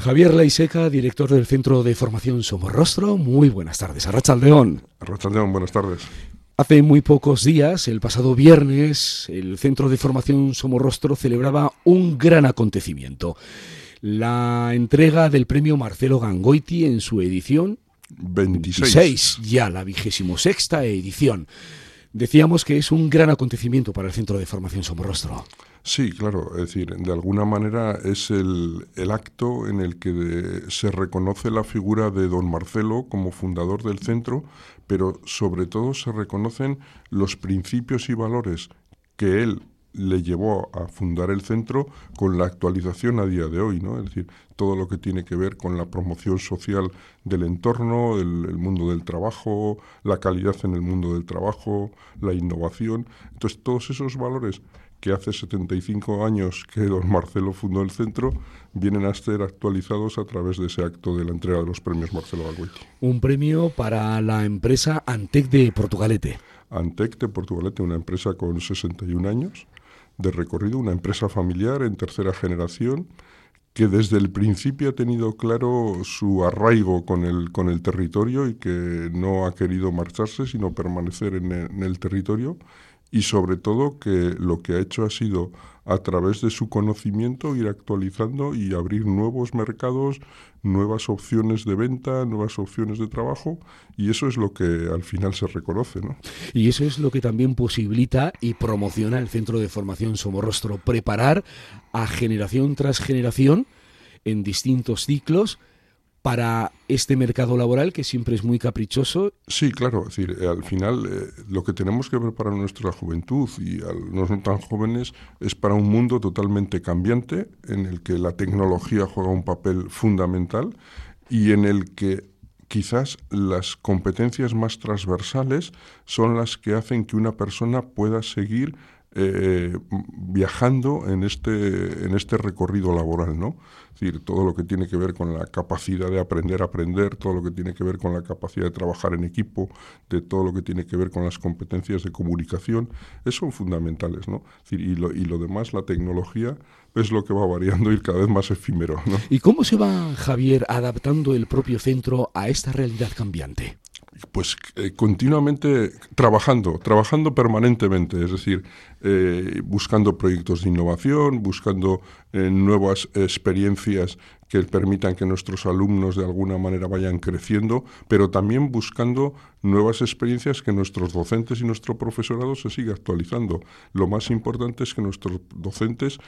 Javier Laiseca, director del Centro de Formación Somorrostro. Muy buenas tardes. Arrachaldeón. Arrachaldeón, buenas tardes. Hace muy pocos días, el pasado viernes, el Centro de Formación Somorrostro celebraba un gran acontecimiento. La entrega del premio Marcelo Gangoiti en su edición 26. ya la vigésimo sexta edición. Decíamos que es un gran acontecimiento para el Centro de Formación Somorrostro. Sí, claro, es decir, de alguna manera es el, acto en el que se reconoce la figura de don Marcelo como fundador del centro, pero sobre todo se reconocen los principios y valores que él le llevó a fundar el centro con la actualización a día de hoy, ¿no? Es decir, todo lo que tiene que ver con la promoción social del entorno, el, el, mundo del trabajo, la calidad en el mundo del trabajo, la innovación. Entonces, todos esos valores que hace 75 años que don Marcelo fundó el centro, vienen a ser actualizados a través de ese acto de la entrega de los premios Marcelo Gangoiti. Un premio para la empresa Antec de Portugalete. Antec de Portugalete, una empresa con 61 años de recorrido, una empresa familiar en tercera generación que desde el principio ha tenido claro su arraigo con el, con el territorio y que no ha querido marcharse, sino permanecer en en el territorio y sobre todo que lo que ha hecho ha sido a través de su conocimiento ir actualizando y abrir nuevos mercados, nuevas opciones de venta, nuevas opciones de trabajo y eso es lo que al final se reconoce. ¿no? Y eso es lo que también posibilita y promociona el Centro de Formación Somorrostro, preparar a generación tras generación en distintos ciclos para este mercado laboral que siempre es muy caprichoso. Sí, claro, es decir, al final eh, lo que tenemos que preparar nuestra juventud y a los no tan jóvenes es para un mundo totalmente cambiante en el que la tecnología juega un papel fundamental y en el que quizás las competencias más transversales son las que hacen que una persona pueda seguir eh, viajando en este, en este recorrido laboral, ¿no? Es decir, todo lo que tiene que ver con la capacidad de aprender a aprender, todo lo que tiene que ver con la capacidad de trabajar en equipo, de todo lo que tiene que ver con las competencias de comunicación, eso son fundamentales, ¿no? Y, lo, demás, la tecnología, es lo que va variando y cada vez más efímero. ¿Y cómo se va, Javier, adaptando el propio centro a esta realidad cambiante? Pues eh, continuamente trabajando, trabajando permanentemente, es decir, eh, buscando proyectos de innovación, buscando eh, nuevas experiencias que permitan que nuestros alumnos de alguna manera vayan creciendo, pero también buscando nuevas experiencias que nuestros docentes y nuestro profesorado se siga actualizando. Lo más importante es que nuestros docentes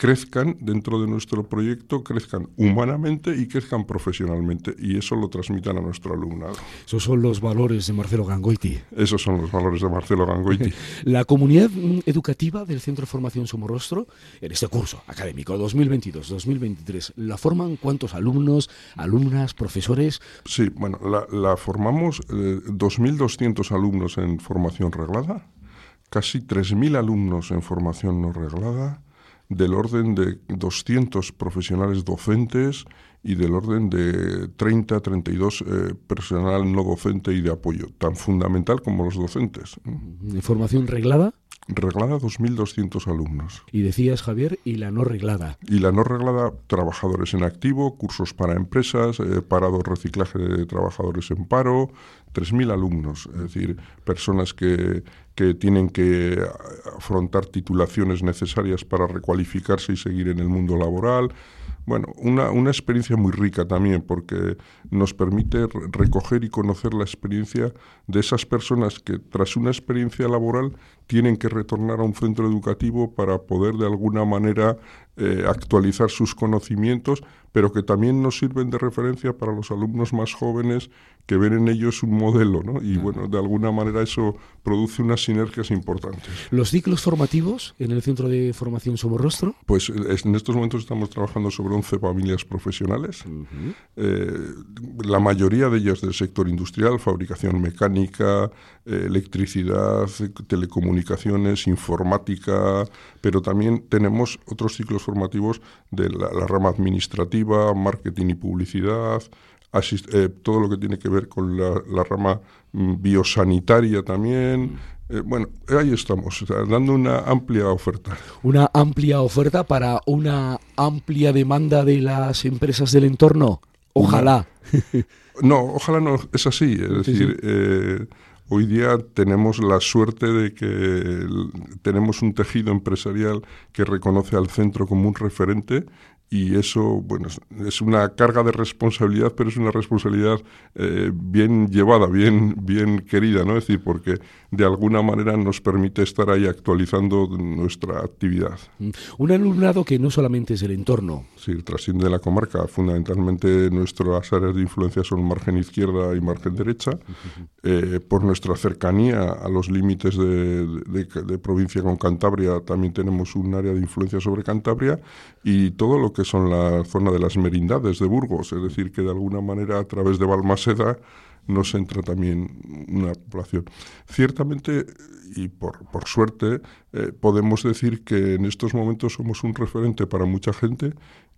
crezcan dentro de nuestro proyecto, crezcan humanamente y crezcan profesionalmente, y eso lo transmitan a nuestro alumnado. Esos son los valores de Marcelo Gangoiti. Esos son los valores de Marcelo Gangoiti. La comunidad educativa del Centro de Formación Somorrostro, en este curso académico 2022-2023, ¿la forman cuántos alumnos, alumnas, profesores? Sí, bueno, la, formamos eh, 2.200 alumnos en formación reglada, casi 3.000 alumnos en formación no reglada, del orden de 200 profesionales docentes y del orden de 30, 32 eh, personal no docente y de apoyo, tan fundamental como los docentes. ¿Formación reglada? Reglada 2.200 alumnos. Y decías, Javier, ¿y la no reglada? Y la no reglada, trabajadores en activo, cursos para empresas, eh, parado reciclaje de trabajadores en paro, 3.000 alumnos, es decir, personas que, que tienen que afrontar titulaciones necesarias para recualificarse y seguir en el mundo laboral. Bueno, una, una, experiencia muy rica también porque nos permite recoger y conocer la experiencia de esas personas que tras una experiencia laboral tienen que retornar a un centro educativo para poder de alguna manera eh, actualizar sus conocimientos, pero que también nos sirven de referencia para los alumnos más jóvenes que ven en ellos un modelo, ¿no? Y bueno, de alguna manera eso produce unas sinergias importantes. ¿Los ciclos formativos en el Centro de Formación Somorrostro? Pues en estos momentos estamos trabajando sobre 11 familias profesionales, eh, la mayoría de ellas del sector industrial, fabricación mecánica, eh, electricidad, telecomunicaciones, informática, pero también tenemos otros ciclos formativos de la, rama administrativa, marketing y publicidad, eh, todo lo que tiene que ver con la, rama mm, biosanitaria también, Eh, bueno, ahí estamos, dando una amplia oferta. Una amplia oferta para una amplia demanda de las empresas del entorno. Ojalá. no, ojalá no, es así. Es decir, eh, hoy día tenemos la suerte de que tenemos un tejido empresarial que reconoce al centro como un referente y eso, bueno, es una carga de responsabilidad, pero es una responsabilidad eh, bien llevada, bien, bien querida, ¿no? Es decir, porque de alguna manera nos permite estar ahí actualizando nuestra actividad. Un alumnado que no solamente es el entorno. Sí, trasciende de la comarca. Fundamentalmente nuestras áreas de influencia son margen izquierda y margen derecha. Eh, por nuestra cercanía a los límites de, de provincia con Cantabria, también tenemos un área de influencia sobre Cantabria y todo lo que que son la zona de las merindades de Burgos, es decir, que de alguna manera a través de Balmaseda nos entra también una población. Ciertamente, y por, suerte, eh, podemos decir que en estos momentos somos un referente para mucha gente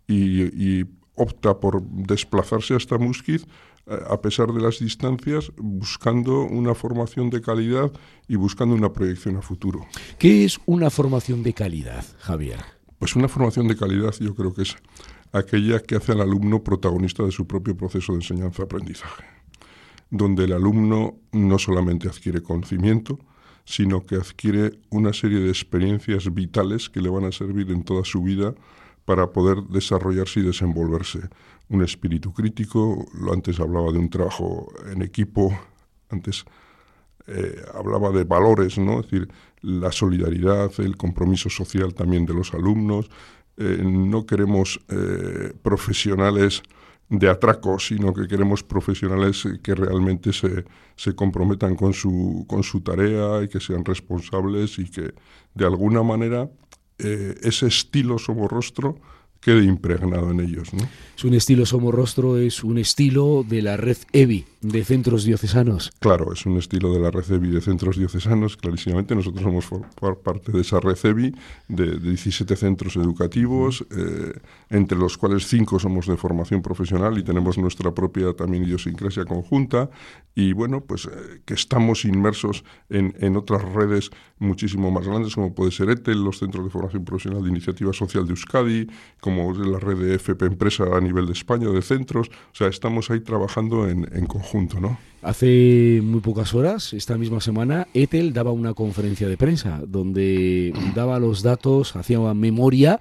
y, opta por desplazarse hasta Musquiz eh, a pesar de las distancias, buscando una formación de calidad y buscando una proyección a futuro. ¿Qué es una formación de calidad, Javier? Pues una formación de calidad yo creo que es aquella que hace al alumno protagonista de su propio proceso de enseñanza-aprendizaje, donde el alumno no solamente adquiere conocimiento, sino que adquiere una serie de experiencias vitales que le van a servir en toda su vida para poder desarrollarse y desenvolverse. Un espíritu crítico, lo antes hablaba de un trabajo en equipo, antes eh, hablaba de valores, ¿no? Es decir, la solidaridad, el compromiso social también de los alumnos. Eh, no queremos eh, profesionales de atraco, sino que queremos profesionales que realmente se, se comprometan con su, con su tarea y que sean responsables y que de alguna manera ese estilo somorrostro quede impregnado en ellos. ¿no? Es un estilo somorrostro, es un estilo de la red EVI de centros diocesanos. Claro, es un estilo de la red EVI de centros diocesanos, clarísimamente. Nosotros somos parte de esa red EVI de, 17 centros educativos, eh, entre los cuales 5 somos de formación profesional y tenemos nuestra propia también idiosincrasia conjunta. Y bueno, pues eh, que estamos inmersos en, en otras redes muchísimo más grandes, como puede ser ETEL, los centros de formación profesional de iniciativa social de Euskadi, como la red de FP Empresa a nivel de España, de centros. O sea, estamos ahí trabajando en, en conjunto, ¿no? Hace muy pocas horas, esta misma semana, ETEL daba una conferencia de prensa donde daba los datos, hacía una memoria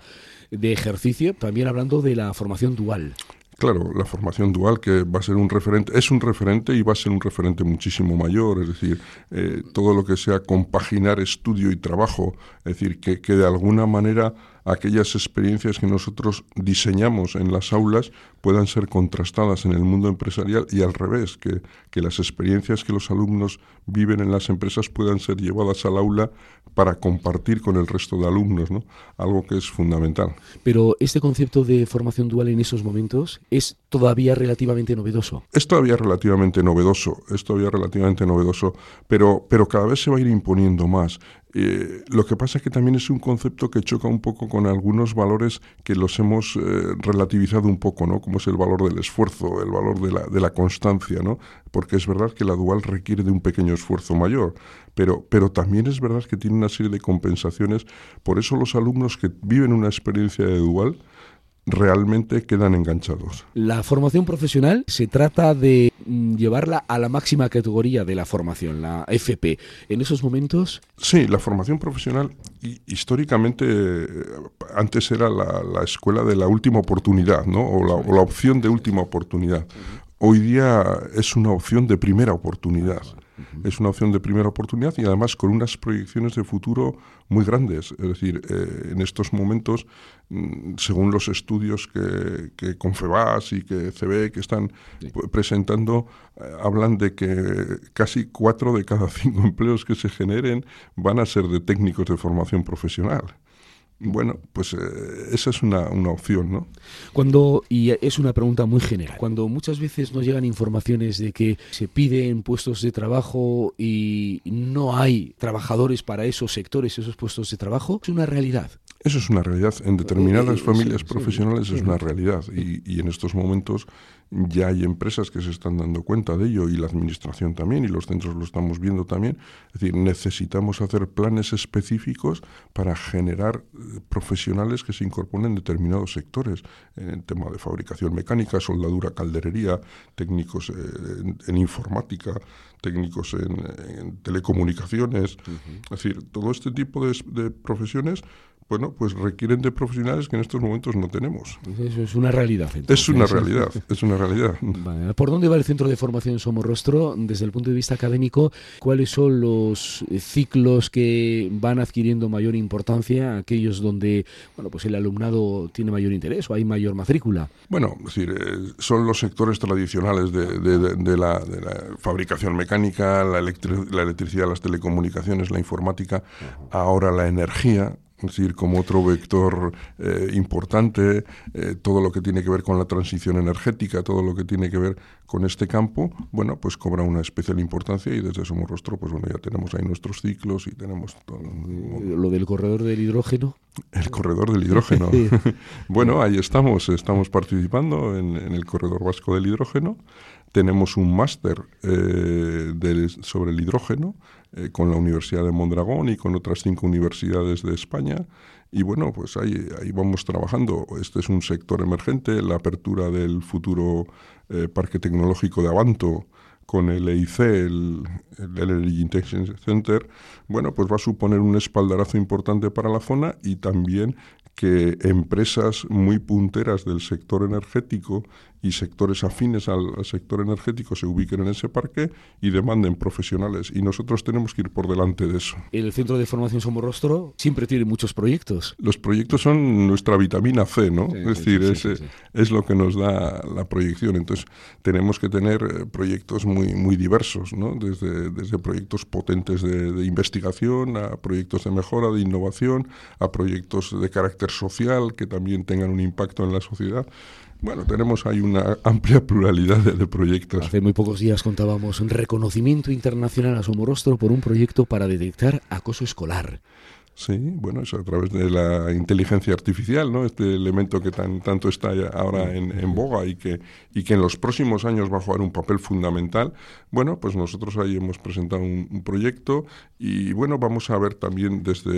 de ejercicio, también hablando de la formación dual. Claro, la formación dual que va a ser un referente, es un referente y va a ser un referente muchísimo mayor, es decir, eh, todo lo que sea compaginar estudio y trabajo, es decir, que, que de alguna manera aquellas experiencias que nosotros diseñamos en las aulas puedan ser contrastadas en el mundo empresarial y al revés, que, que las experiencias que los alumnos viven en las empresas puedan ser llevadas al aula para compartir con el resto de alumnos, ¿no? Algo que es fundamental. Pero este concepto de formación dual en esos momentos es todavía relativamente novedoso. Es todavía relativamente novedoso, es todavía relativamente novedoso, pero, pero cada vez se va a ir imponiendo más. Eh, lo que pasa es que también es un concepto que choca un poco con algunos valores que los hemos eh, relativizado un poco, ¿no? Como es el valor del esfuerzo, el valor de la, de la constancia, ¿no? Porque es verdad que la dual requiere de un pequeño esfuerzo mayor, pero, pero también es verdad que tiene una serie de compensaciones. Por eso los alumnos que viven una experiencia de dual realmente quedan enganchados. La formación profesional se trata de llevarla a la máxima categoría de la formación, la FP. En esos momentos... Sí, la formación profesional históricamente eh, antes era la, escuela de la última oportunidad, ¿no? O la, o la opción de última oportunidad. Hoy día es una opción de primera oportunidad es una opción de primera oportunidad y además con unas proyecciones de futuro muy grandes. Es decir, eh, en estos momentos, mm, según los estudios que, que Confebas y que CB que están presentando, eh, hablan de que casi cuatro de cada cinco empleos que se generen van a ser de técnicos de formación profesional. Bueno, pues eh, esa es una, una, opción, ¿no? Cuando, y es una pregunta muy general, cuando muchas veces nos llegan informaciones de que se piden puestos de trabajo y no hay trabajadores para esos sectores, esos puestos de trabajo, es una realidad. Eso es una realidad. En determinadas eh, familias profesionales es una realidad. Y, y, en estos momentos ya hay empresas que se están dando cuenta de ello y la administración también y los centros lo estamos viendo también. Es decir, necesitamos hacer planes específicos para generar eh, profesionales que se incorporen en determinados sectores, en el tema de fabricación mecánica, soldadura, calderería, técnicos eh, en, informática, técnicos en, telecomunicaciones. Es decir, todo este tipo de profesiones bueno, pues requieren de profesionales que en estos momentos no tenemos. Eso es una realidad. Es una realidad, es una realidad. ¿Por dónde va el Centro de Formación Somorrostro desde el punto de vista académico? ¿Cuáles son los ciclos que van adquiriendo mayor importancia, aquellos donde bueno, pues el alumnado tiene mayor interés o hay mayor matrícula? Bueno, es decir, eh, son los sectores tradicionales de, la, fabricación mecánica, la, la electricidad, las telecomunicaciones, la informática, ahora la energía es decir, como otro vector eh, importante, eh, todo lo que tiene que ver con la transición energética, todo lo que tiene que ver con este campo, bueno, pues cobra una especial importancia y desde Somos Rostro, pues bueno, ya tenemos ahí nuestros ciclos y tenemos todo. ¿Lo del corredor del hidrógeno? El corredor del hidrógeno. bueno, ahí estamos, estamos participando en, el corredor vasco del hidrógeno. Tenemos un máster eh, sobre el hidrógeno eh, con la Universidad de Mondragón y con otras cinco universidades de España. Y bueno, pues ahí, vamos trabajando. Este es un sector emergente, la apertura del futuro eh, Parque Tecnológico de Avanto con el EIC, el, el Energy Intention Center, bueno, pues va a suponer un espaldarazo importante para la zona y también que empresas muy punteras del sector energético y sectores afines al, sector energético se ubiquen en ese parque y demanden profesionales. Y nosotros tenemos que ir por delante de eso. El Centro de Formación Somorrostro siempre tiene muchos proyectos. Los proyectos son nuestra vitamina C, ¿no? es decir, es, es, lo que nos da la proyección. Entonces, tenemos que tener eh, proyectos muy, muy diversos, ¿no? Desde, desde proyectos potentes de, de investigación a proyectos de mejora, de innovación, a proyectos de carácter social que también tengan un impacto en la sociedad. Bueno, tenemos ahí una amplia pluralidad de, proyectos. Hace muy pocos días contábamos un reconocimiento internacional a Somorostro por un proyecto para detectar acoso escolar. Sí, bueno, es a través de la inteligencia artificial, ¿no? Este elemento que tan, tanto está ahora en, en, boga y que, y que en los próximos años va a jugar un papel fundamental. Bueno, pues nosotros ahí hemos presentado un, proyecto y bueno, vamos a ver también desde,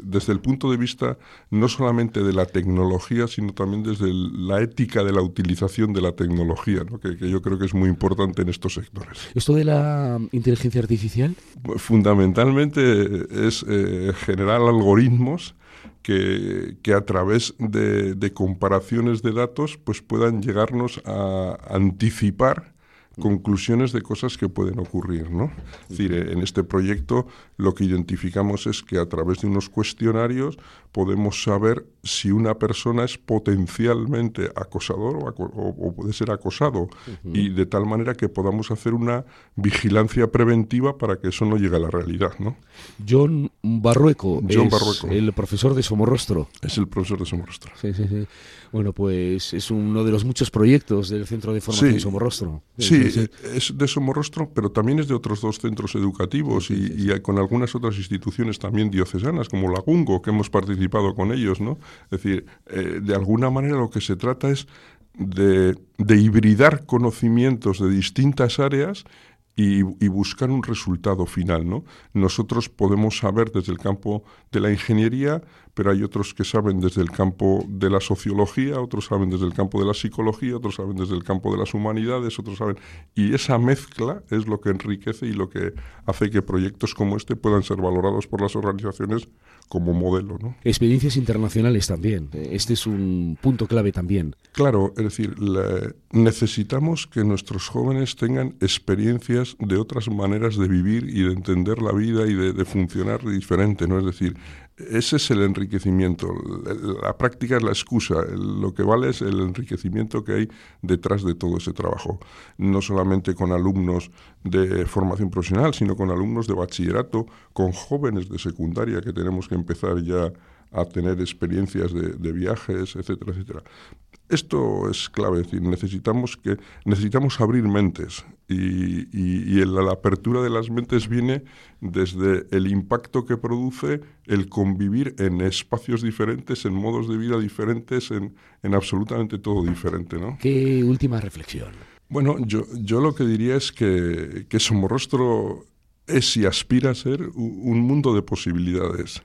desde el punto de vista no solamente de la tecnología, sino también desde la ética de la utilización de la tecnología, ¿no? que, yo creo que es muy importante en estos sectores. ¿Esto de la inteligencia artificial? Fundamentalmente es eh, generar algoritmos que, que, a través de, de, comparaciones de datos pues puedan llegarnos a anticipar conclusiones de cosas que pueden ocurrir. ¿no? Es decir, en este proyecto lo que identificamos es que a través de unos cuestionarios podemos saber si una persona es potencialmente acosador o, puede ser acosado y de tal manera que podamos hacer una vigilancia preventiva para que eso no llegue a la realidad. ¿no? John Barrueco es el profesor de Somorrostro. Es el profesor de Somorrostro. Sí, sí, sí. Bueno, pues es uno de los muchos proyectos del Centro de Formación de Somorrostro. Sí, es de Somorrostro, pero también es de otros dos centros educativos y, y con algunas otras instituciones también diocesanas, como Lagungo, que hemos participado con ellos, ¿no? Es decir, eh, de alguna manera lo que se trata es de, de hibridar conocimientos de distintas áreas y, buscar un resultado final. ¿no? Nosotros podemos saber desde el campo de la ingeniería, pero hay otros que saben desde el campo de la sociología, otros saben desde el campo de la psicología, otros saben desde el campo de las humanidades, otros saben... Y esa mezcla es lo que enriquece y lo que hace que proyectos como este puedan ser valorados por las organizaciones como modelo. ¿no? Experiencias internacionales también. Este es un punto clave también. Claro, es decir, necesitamos que nuestros jóvenes tengan experiencias de otras maneras de vivir y de entender la vida y de, de funcionar diferente. ¿no? Es decir, ese es el enriquecimiento. La práctica es la excusa. Lo que vale es el enriquecimiento que hay detrás de todo ese trabajo. No solamente con alumnos de formación profesional, sino con alumnos de bachillerato, con jóvenes de secundaria que tenemos que empezar ya a tener experiencias de, de viajes, etcétera, etcétera. Esto es clave, es decir, necesitamos, que, necesitamos abrir mentes Y, y, la, apertura de las mentes viene desde el impacto que produce el convivir en espacios diferentes, en modos de vida diferentes, en, en absolutamente todo diferente. ¿no? ¿Qué última reflexión? Bueno, yo, yo lo que diría es que, que Somorrostro es y aspira a ser un mundo de posibilidades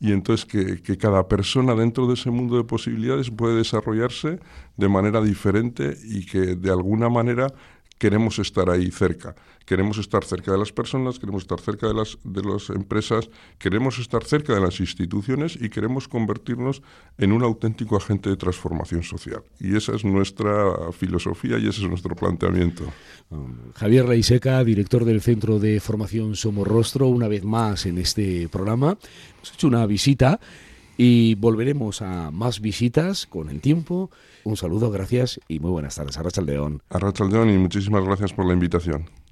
y entonces que, que, cada persona dentro de ese mundo de posibilidades puede desarrollarse de manera diferente y que de alguna manera queremos estar ahí cerca. Queremos estar cerca de las personas, queremos estar cerca de las, de las empresas, queremos estar cerca de las instituciones y queremos convertirnos en un auténtico agente de transformación social. Y esa es nuestra filosofía y ese es nuestro planteamiento. Javier Reiseca, director del Centro de Formación Somorrostro, una vez más en este programa. Hemos hecho una visita y volveremos a más visitas con el tiempo. Un saludo, gracias y muy buenas tardes. Arracha León. Arracha León y muchísimas gracias por la invitación.